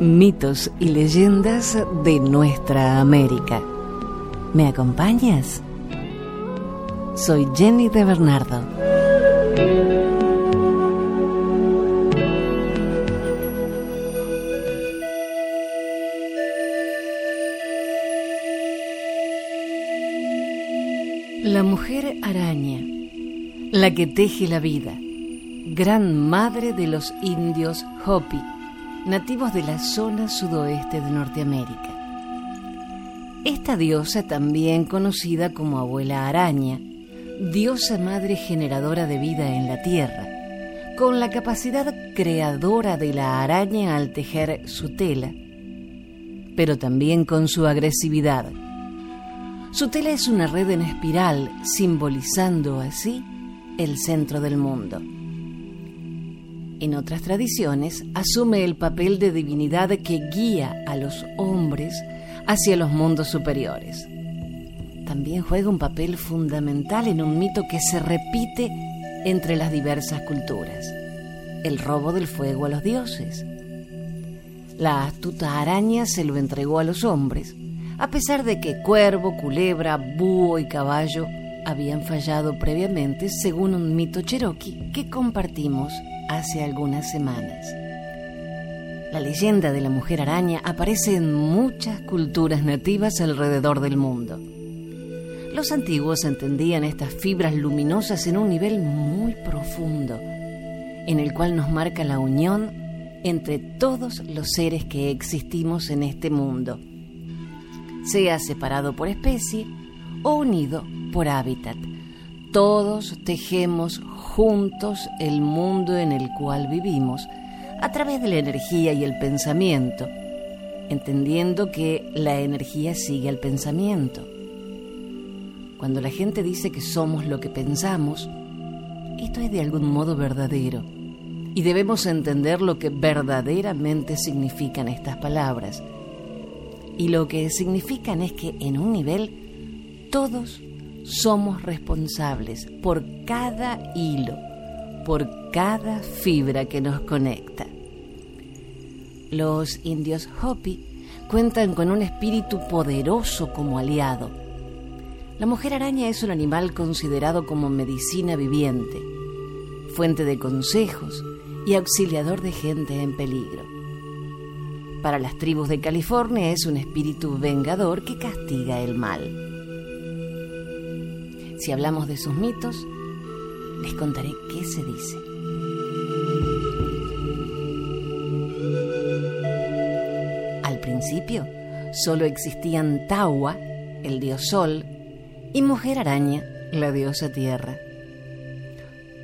mitos y leyendas de nuestra América. ¿Me acompañas? Soy Jenny de Bernardo. La mujer araña, la que teje la vida, gran madre de los indios Hopi nativos de la zona sudoeste de Norteamérica. Esta diosa, también conocida como abuela araña, diosa madre generadora de vida en la tierra, con la capacidad creadora de la araña al tejer su tela, pero también con su agresividad. Su tela es una red en espiral, simbolizando así el centro del mundo. En otras tradiciones, asume el papel de divinidad que guía a los hombres hacia los mundos superiores. También juega un papel fundamental en un mito que se repite entre las diversas culturas, el robo del fuego a los dioses. La astuta araña se lo entregó a los hombres, a pesar de que cuervo, culebra, búho y caballo habían fallado previamente según un mito cherokee que compartimos hace algunas semanas. La leyenda de la mujer araña aparece en muchas culturas nativas alrededor del mundo. Los antiguos entendían estas fibras luminosas en un nivel muy profundo, en el cual nos marca la unión entre todos los seres que existimos en este mundo, sea separado por especie o unido por hábitat. Todos tejemos juntos el mundo en el cual vivimos a través de la energía y el pensamiento, entendiendo que la energía sigue al pensamiento. Cuando la gente dice que somos lo que pensamos, esto es de algún modo verdadero y debemos entender lo que verdaderamente significan estas palabras. Y lo que significan es que en un nivel todos somos responsables por cada hilo, por cada fibra que nos conecta. Los indios Hopi cuentan con un espíritu poderoso como aliado. La mujer araña es un animal considerado como medicina viviente, fuente de consejos y auxiliador de gente en peligro. Para las tribus de California es un espíritu vengador que castiga el mal. Si hablamos de sus mitos, les contaré qué se dice. Al principio, solo existían Tawa, el dios sol, y Mujer Araña, la diosa tierra.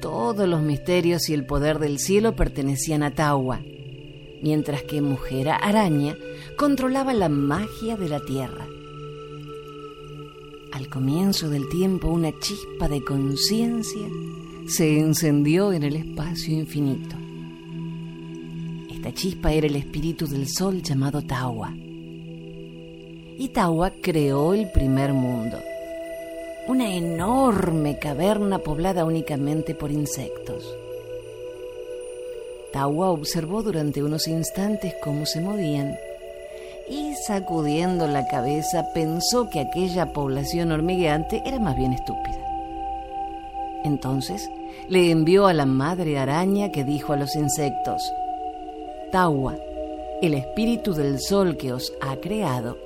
Todos los misterios y el poder del cielo pertenecían a Tawa, mientras que Mujer Araña controlaba la magia de la tierra. Al comienzo del tiempo una chispa de conciencia se encendió en el espacio infinito. Esta chispa era el espíritu del sol llamado Tawa. Y Tawa creó el primer mundo, una enorme caverna poblada únicamente por insectos. Tawa observó durante unos instantes cómo se movían y sacudiendo la cabeza pensó que aquella población hormigueante era más bien estúpida. Entonces le envió a la madre araña que dijo a los insectos, Tawa, el espíritu del sol que os ha creado,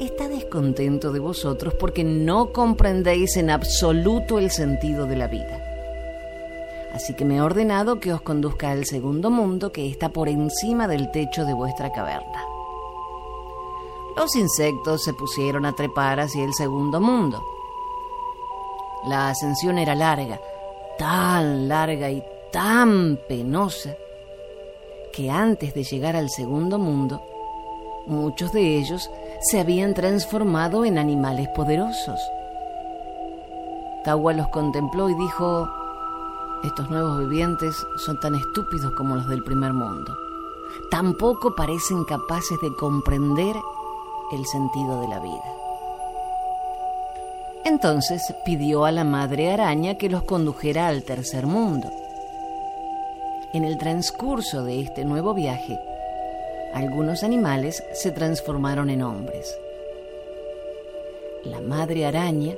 está descontento de vosotros porque no comprendéis en absoluto el sentido de la vida. Así que me he ordenado que os conduzca al segundo mundo que está por encima del techo de vuestra caverna. Los insectos se pusieron a trepar hacia el segundo mundo. La ascensión era larga, tan larga y tan penosa, que antes de llegar al segundo mundo, muchos de ellos se habían transformado en animales poderosos. Tawa los contempló y dijo, estos nuevos vivientes son tan estúpidos como los del primer mundo. Tampoco parecen capaces de comprender el sentido de la vida. Entonces pidió a la madre araña que los condujera al tercer mundo. En el transcurso de este nuevo viaje, algunos animales se transformaron en hombres. La madre araña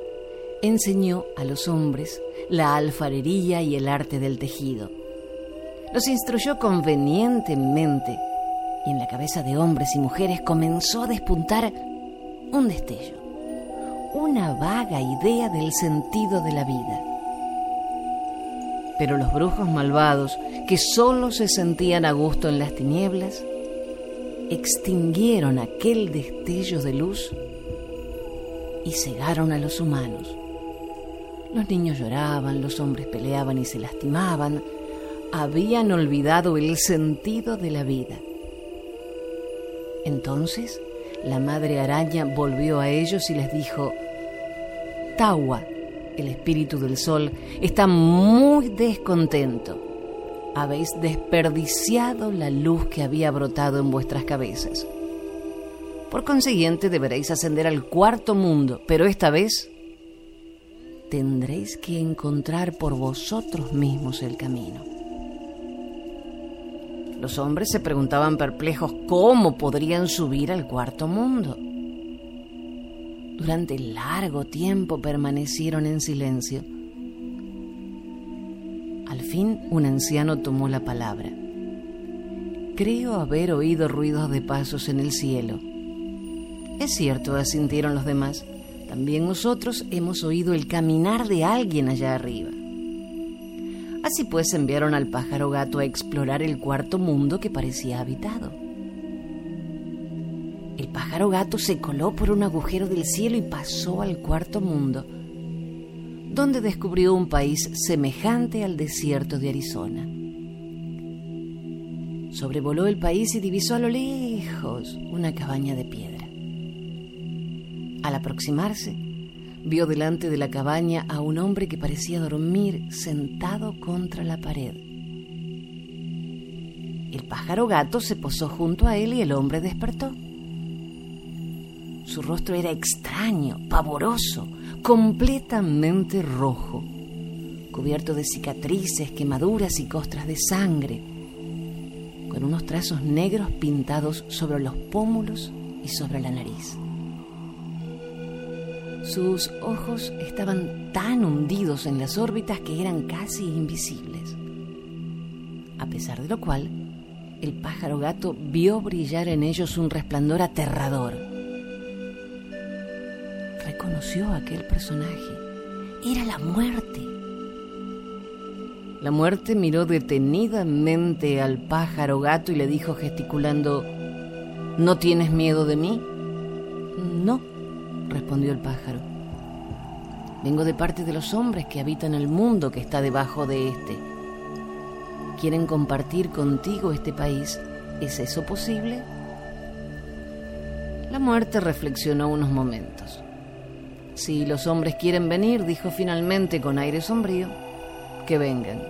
enseñó a los hombres la alfarería y el arte del tejido. Los instruyó convenientemente y en la cabeza de hombres y mujeres comenzó a despuntar un destello, una vaga idea del sentido de la vida. Pero los brujos malvados, que solo se sentían a gusto en las tinieblas, extinguieron aquel destello de luz y cegaron a los humanos. Los niños lloraban, los hombres peleaban y se lastimaban. Habían olvidado el sentido de la vida. Entonces la madre araña volvió a ellos y les dijo, Tawa, el espíritu del sol, está muy descontento. Habéis desperdiciado la luz que había brotado en vuestras cabezas. Por consiguiente, deberéis ascender al cuarto mundo, pero esta vez tendréis que encontrar por vosotros mismos el camino. Los hombres se preguntaban perplejos cómo podrían subir al cuarto mundo. Durante largo tiempo permanecieron en silencio. Al fin un anciano tomó la palabra. Creo haber oído ruidos de pasos en el cielo. Es cierto, asintieron los demás. También nosotros hemos oído el caminar de alguien allá arriba. Así pues enviaron al pájaro gato a explorar el cuarto mundo que parecía habitado. El pájaro gato se coló por un agujero del cielo y pasó al cuarto mundo, donde descubrió un país semejante al desierto de Arizona. Sobrevoló el país y divisó a lo lejos una cabaña de piedra. Al aproximarse, vio delante de la cabaña a un hombre que parecía dormir sentado contra la pared. El pájaro gato se posó junto a él y el hombre despertó. Su rostro era extraño, pavoroso, completamente rojo, cubierto de cicatrices, quemaduras y costras de sangre, con unos trazos negros pintados sobre los pómulos y sobre la nariz. Sus ojos estaban tan hundidos en las órbitas que eran casi invisibles. A pesar de lo cual, el pájaro gato vio brillar en ellos un resplandor aterrador. Reconoció a aquel personaje. Era la muerte. La muerte miró detenidamente al pájaro gato y le dijo gesticulando, ¿No tienes miedo de mí? Respondió el pájaro. Vengo de parte de los hombres que habitan el mundo que está debajo de este. ¿Quieren compartir contigo este país? ¿Es eso posible? La muerte reflexionó unos momentos. Si los hombres quieren venir, dijo finalmente con aire sombrío, que vengan.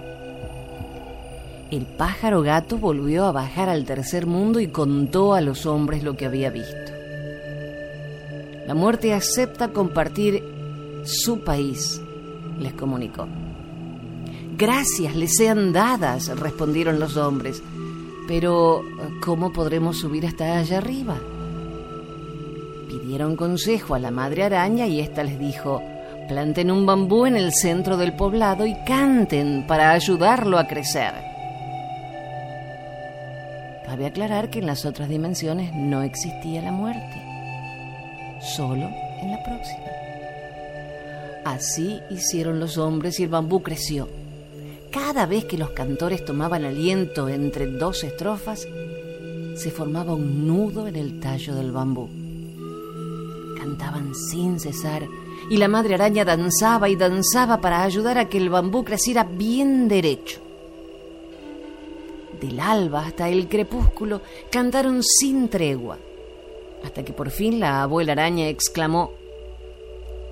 El pájaro gato volvió a bajar al tercer mundo y contó a los hombres lo que había visto. La muerte acepta compartir su país, les comunicó. Gracias les sean dadas, respondieron los hombres. Pero, ¿cómo podremos subir hasta allá arriba? Pidieron consejo a la madre araña y ésta les dijo, planten un bambú en el centro del poblado y canten para ayudarlo a crecer. Cabe aclarar que en las otras dimensiones no existía la muerte solo en la próxima. Así hicieron los hombres y el bambú creció. Cada vez que los cantores tomaban aliento entre dos estrofas, se formaba un nudo en el tallo del bambú. Cantaban sin cesar y la madre araña danzaba y danzaba para ayudar a que el bambú creciera bien derecho. Del alba hasta el crepúsculo cantaron sin tregua hasta que por fin la abuela araña exclamó,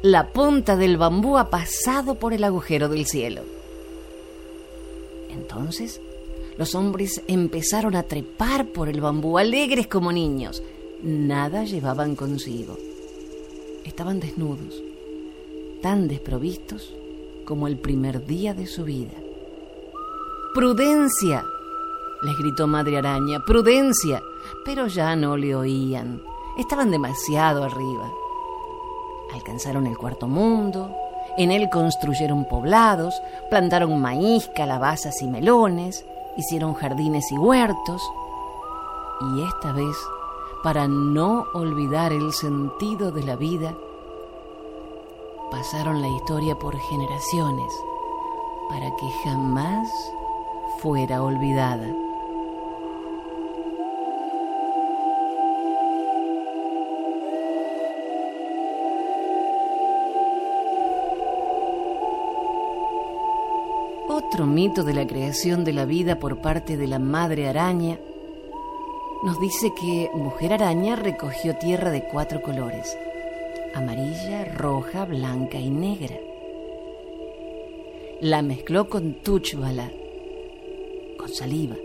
La punta del bambú ha pasado por el agujero del cielo. Entonces los hombres empezaron a trepar por el bambú, alegres como niños. Nada llevaban consigo. Estaban desnudos, tan desprovistos como el primer día de su vida. ¡Prudencia! les gritó Madre Araña. ¡Prudencia! pero ya no le oían. Estaban demasiado arriba. Alcanzaron el cuarto mundo, en él construyeron poblados, plantaron maíz, calabazas y melones, hicieron jardines y huertos. Y esta vez, para no olvidar el sentido de la vida, pasaron la historia por generaciones para que jamás fuera olvidada. Mito de la creación de la vida por parte de la madre araña nos dice que Mujer Araña recogió tierra de cuatro colores, amarilla, roja, blanca y negra. La mezcló con tuchbala, con saliva,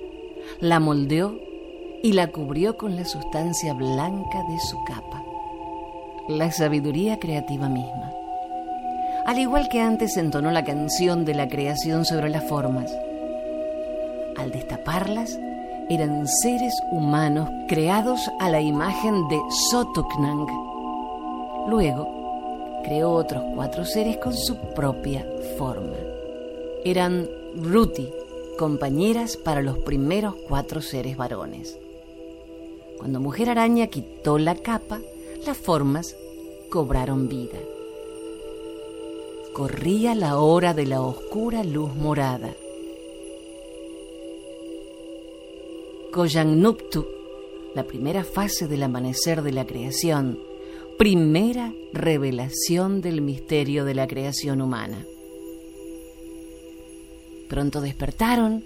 la moldeó y la cubrió con la sustancia blanca de su capa, la sabiduría creativa misma. Al igual que antes entonó la canción de la creación sobre las formas. Al destaparlas, eran seres humanos creados a la imagen de Sotoknang. Luego, creó otros cuatro seres con su propia forma. Eran Ruti, compañeras para los primeros cuatro seres varones. Cuando Mujer Araña quitó la capa, las formas cobraron vida. Corría la hora de la oscura luz morada. Koyangnuptu, la primera fase del amanecer de la creación, primera revelación del misterio de la creación humana. Pronto despertaron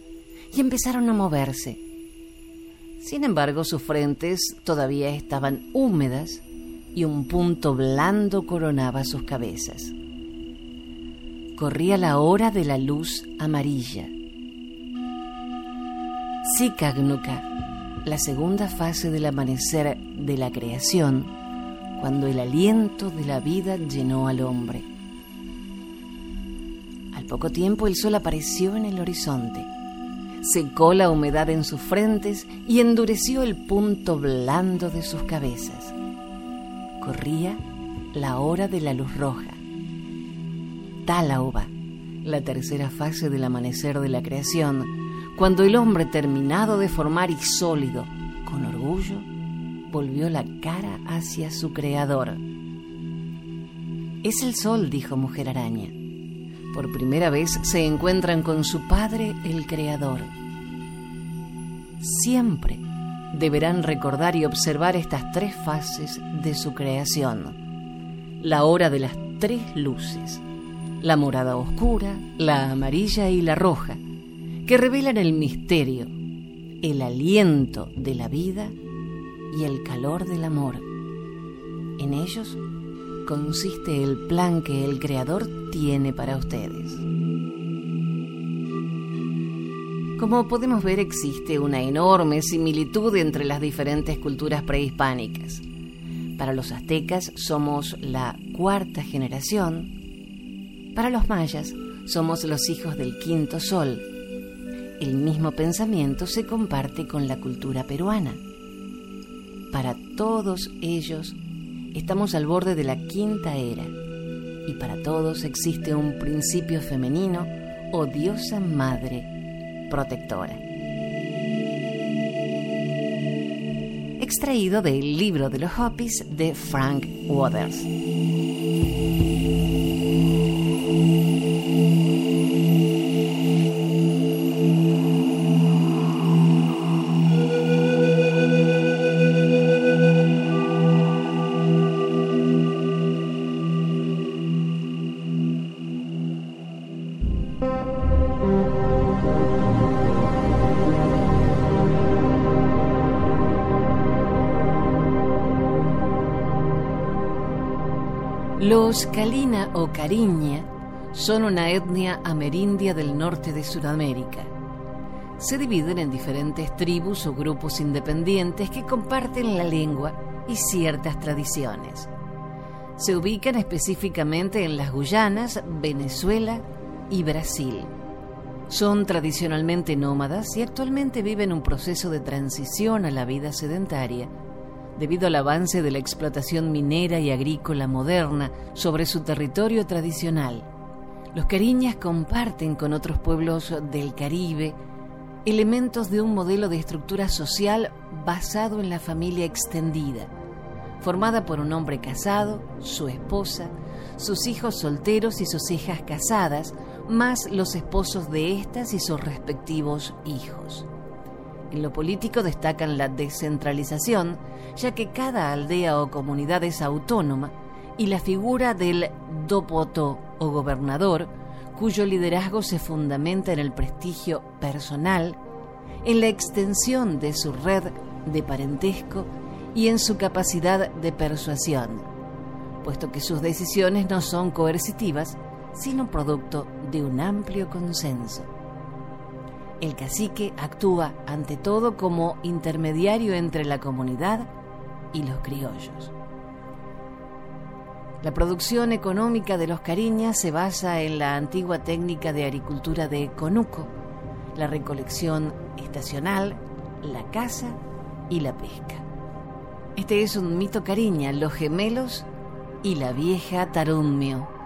y empezaron a moverse. Sin embargo, sus frentes todavía estaban húmedas y un punto blando coronaba sus cabezas. Corría la hora de la luz amarilla. Sikagnuka, la segunda fase del amanecer de la creación, cuando el aliento de la vida llenó al hombre poco tiempo el sol apareció en el horizonte. Secó la humedad en sus frentes y endureció el punto blando de sus cabezas. Corría la hora de la luz roja. Talauba, la tercera fase del amanecer de la creación, cuando el hombre terminado de formar y sólido, con orgullo, volvió la cara hacia su creador. Es el sol, dijo Mujer Araña por primera vez se encuentran con su Padre el Creador. Siempre deberán recordar y observar estas tres fases de su creación. La hora de las tres luces, la morada oscura, la amarilla y la roja, que revelan el misterio, el aliento de la vida y el calor del amor. En ellos consiste el plan que el Creador tiene para ustedes. Como podemos ver, existe una enorme similitud entre las diferentes culturas prehispánicas. Para los aztecas somos la cuarta generación. Para los mayas somos los hijos del quinto sol. El mismo pensamiento se comparte con la cultura peruana. Para todos ellos estamos al borde de la quinta era y para todos existe un principio femenino o diosa madre protectora. Extraído del libro de los Hopis de Frank Waters. Los Kalina o Cariña son una etnia amerindia del norte de Sudamérica. Se dividen en diferentes tribus o grupos independientes que comparten la lengua y ciertas tradiciones. Se ubican específicamente en las Guyanas, Venezuela y Brasil. Son tradicionalmente nómadas y actualmente viven un proceso de transición a la vida sedentaria debido al avance de la explotación minera y agrícola moderna sobre su territorio tradicional. Los cariñas comparten con otros pueblos del Caribe elementos de un modelo de estructura social basado en la familia extendida, formada por un hombre casado, su esposa, sus hijos solteros y sus hijas casadas, más los esposos de estas y sus respectivos hijos. En lo político destacan la descentralización, ya que cada aldea o comunidad es autónoma, y la figura del dopoto o gobernador, cuyo liderazgo se fundamenta en el prestigio personal, en la extensión de su red de parentesco y en su capacidad de persuasión, puesto que sus decisiones no son coercitivas, sino producto de un amplio consenso. El cacique actúa ante todo como intermediario entre la comunidad y los criollos. La producción económica de los cariñas se basa en la antigua técnica de agricultura de conuco, la recolección estacional, la caza y la pesca. Este es un mito cariña, los gemelos y la vieja Tarumio.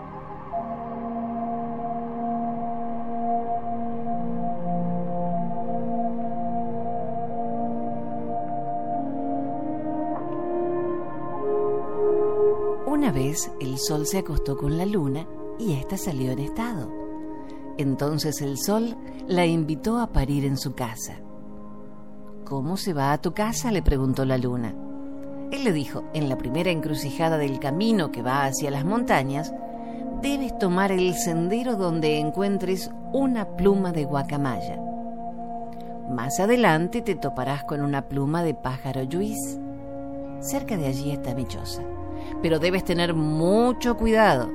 Vez el sol se acostó con la luna y ésta salió en estado. Entonces el sol la invitó a parir en su casa. ¿Cómo se va a tu casa? le preguntó la luna. Él le dijo, en la primera encrucijada del camino que va hacia las montañas, debes tomar el sendero donde encuentres una pluma de guacamaya. Más adelante te toparás con una pluma de pájaro lluís. Cerca de allí está mi choza pero debes tener mucho cuidado.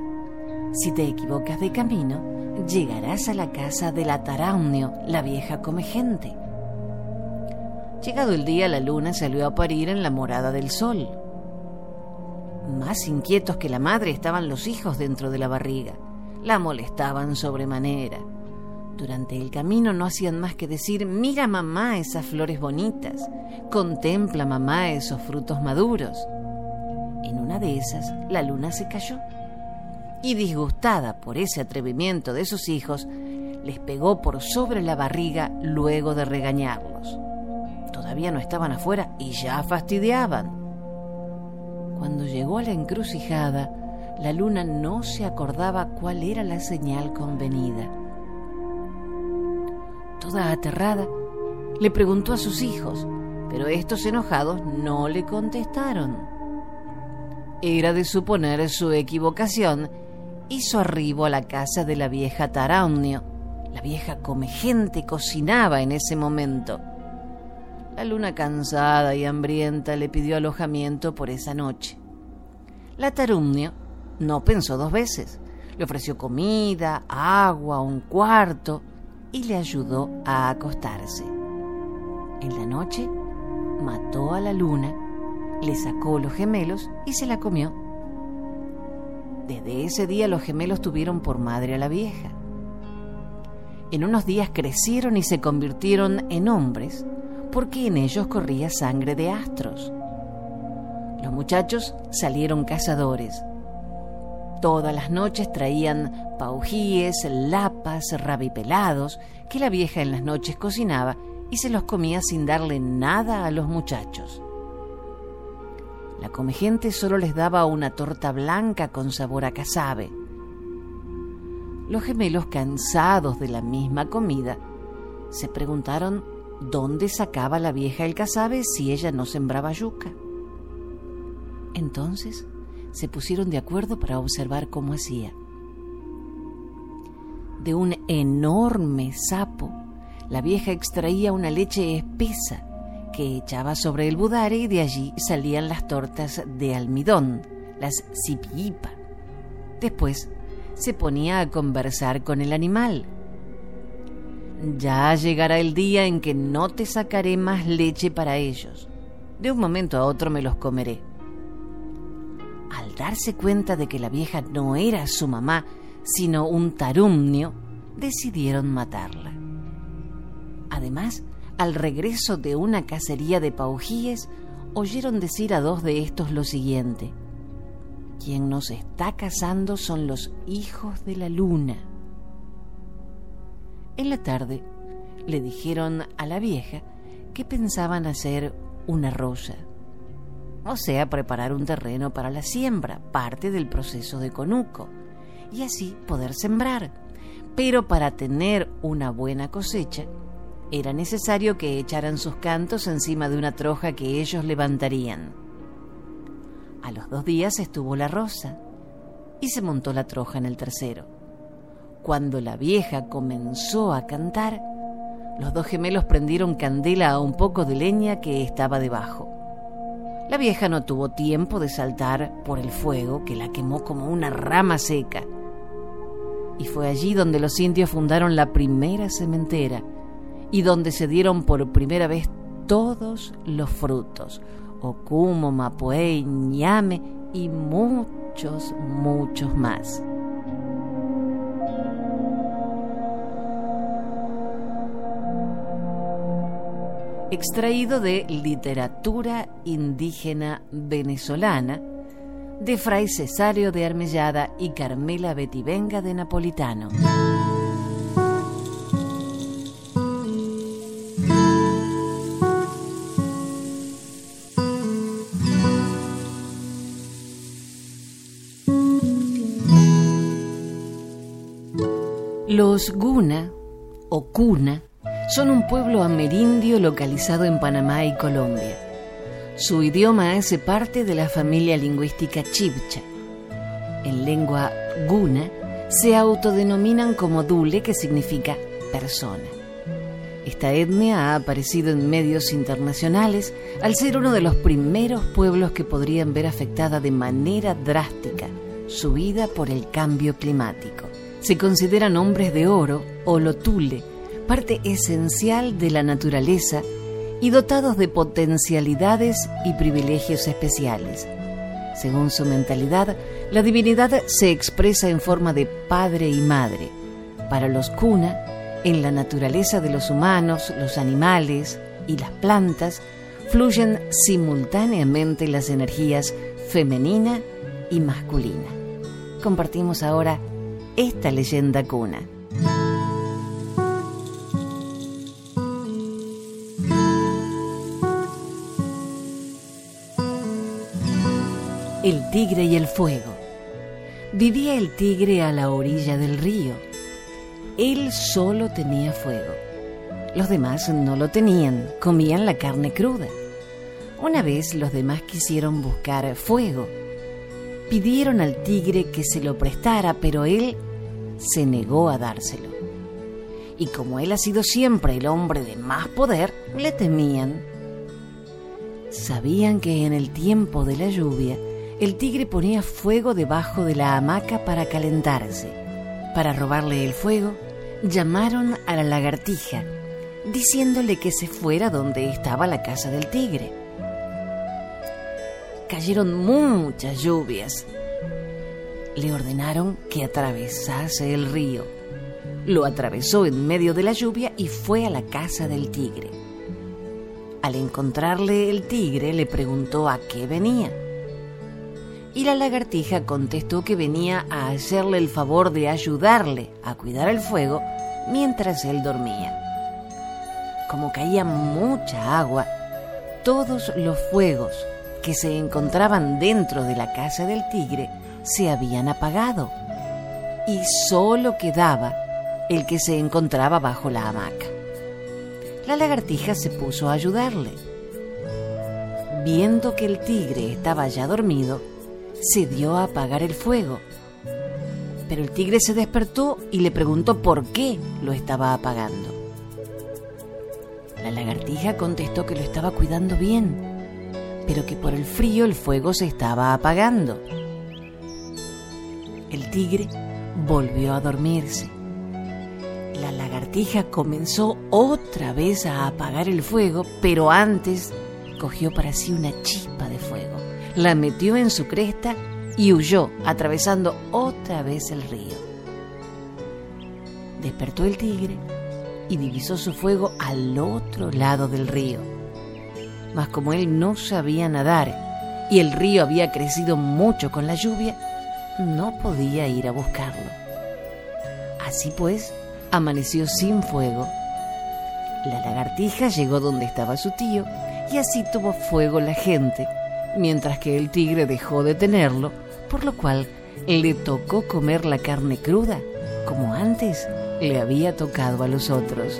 Si te equivocas de camino, llegarás a la casa de la Taraunio, la vieja come gente. Llegado el día, la luna salió a parir en la morada del sol. Más inquietos que la madre estaban los hijos dentro de la barriga. La molestaban sobremanera. Durante el camino no hacían más que decir, mira mamá esas flores bonitas, contempla mamá esos frutos maduros. En una de esas, la luna se cayó. Y disgustada por ese atrevimiento de sus hijos, les pegó por sobre la barriga luego de regañarlos. Todavía no estaban afuera y ya fastidiaban. Cuando llegó a la encrucijada, la luna no se acordaba cuál era la señal convenida. Toda aterrada, le preguntó a sus hijos, pero estos enojados no le contestaron. Era de suponer su equivocación, hizo arribo a la casa de la vieja Taraunio. La vieja come gente cocinaba en ese momento. La luna cansada y hambrienta le pidió alojamiento por esa noche. La Tarumnio no pensó dos veces. Le ofreció comida, agua, un cuarto y le ayudó a acostarse. En la noche mató a la luna le sacó los gemelos y se la comió. Desde ese día los gemelos tuvieron por madre a la vieja. En unos días crecieron y se convirtieron en hombres porque en ellos corría sangre de astros. Los muchachos salieron cazadores. Todas las noches traían paujíes, lapas, rabipelados que la vieja en las noches cocinaba y se los comía sin darle nada a los muchachos. La comegente solo les daba una torta blanca con sabor a casabe. Los gemelos, cansados de la misma comida, se preguntaron dónde sacaba la vieja el casabe si ella no sembraba yuca. Entonces se pusieron de acuerdo para observar cómo hacía. De un enorme sapo, la vieja extraía una leche espesa que echaba sobre el budare y de allí salían las tortas de almidón, las sipiipa. Después se ponía a conversar con el animal. Ya llegará el día en que no te sacaré más leche para ellos. De un momento a otro me los comeré. Al darse cuenta de que la vieja no era su mamá, sino un tarumnio, decidieron matarla. Además, al regreso de una cacería de paujíes, oyeron decir a dos de estos lo siguiente. Quien nos está cazando son los hijos de la luna. En la tarde le dijeron a la vieja que pensaban hacer una rosa, o sea, preparar un terreno para la siembra, parte del proceso de conuco, y así poder sembrar. Pero para tener una buena cosecha, era necesario que echaran sus cantos encima de una troja que ellos levantarían. A los dos días estuvo la rosa y se montó la troja en el tercero. Cuando la vieja comenzó a cantar, los dos gemelos prendieron candela a un poco de leña que estaba debajo. La vieja no tuvo tiempo de saltar por el fuego que la quemó como una rama seca. Y fue allí donde los indios fundaron la primera cementera y donde se dieron por primera vez todos los frutos, ocumo, mapuey, ñame y muchos, muchos más. Extraído de Literatura Indígena Venezolana de Fray Cesario de Armellada y Carmela Betivenga de Napolitano. Los Guna o Cuna son un pueblo amerindio localizado en Panamá y Colombia. Su idioma hace parte de la familia lingüística chibcha. En lengua guna se autodenominan como dule, que significa persona. Esta etnia ha aparecido en medios internacionales al ser uno de los primeros pueblos que podrían ver afectada de manera drástica su vida por el cambio climático se consideran hombres de oro o lotule, parte esencial de la naturaleza y dotados de potencialidades y privilegios especiales. Según su mentalidad, la divinidad se expresa en forma de padre y madre. Para los kuna, en la naturaleza de los humanos, los animales y las plantas, fluyen simultáneamente las energías femenina y masculina. Compartimos ahora esta leyenda cuna. El tigre y el fuego. Vivía el tigre a la orilla del río. Él solo tenía fuego. Los demás no lo tenían, comían la carne cruda. Una vez los demás quisieron buscar fuego. Pidieron al tigre que se lo prestara, pero él se negó a dárselo. Y como él ha sido siempre el hombre de más poder, le temían. Sabían que en el tiempo de la lluvia, el tigre ponía fuego debajo de la hamaca para calentarse. Para robarle el fuego, llamaron a la lagartija, diciéndole que se fuera donde estaba la casa del tigre. Cayeron muchas lluvias le ordenaron que atravesase el río. Lo atravesó en medio de la lluvia y fue a la casa del tigre. Al encontrarle el tigre le preguntó a qué venía. Y la lagartija contestó que venía a hacerle el favor de ayudarle a cuidar el fuego mientras él dormía. Como caía mucha agua, todos los fuegos que se encontraban dentro de la casa del tigre se habían apagado y solo quedaba el que se encontraba bajo la hamaca. La lagartija se puso a ayudarle. Viendo que el tigre estaba ya dormido, se dio a apagar el fuego. Pero el tigre se despertó y le preguntó por qué lo estaba apagando. La lagartija contestó que lo estaba cuidando bien, pero que por el frío el fuego se estaba apagando. El tigre volvió a dormirse. La lagartija comenzó otra vez a apagar el fuego, pero antes cogió para sí una chispa de fuego, la metió en su cresta y huyó, atravesando otra vez el río. Despertó el tigre, y divisó su fuego al otro lado del río. Mas como él no sabía nadar y el río había crecido mucho con la lluvia, no podía ir a buscarlo. Así pues, amaneció sin fuego. La lagartija llegó donde estaba su tío y así tuvo fuego la gente, mientras que el tigre dejó de tenerlo, por lo cual le tocó comer la carne cruda, como antes le había tocado a los otros.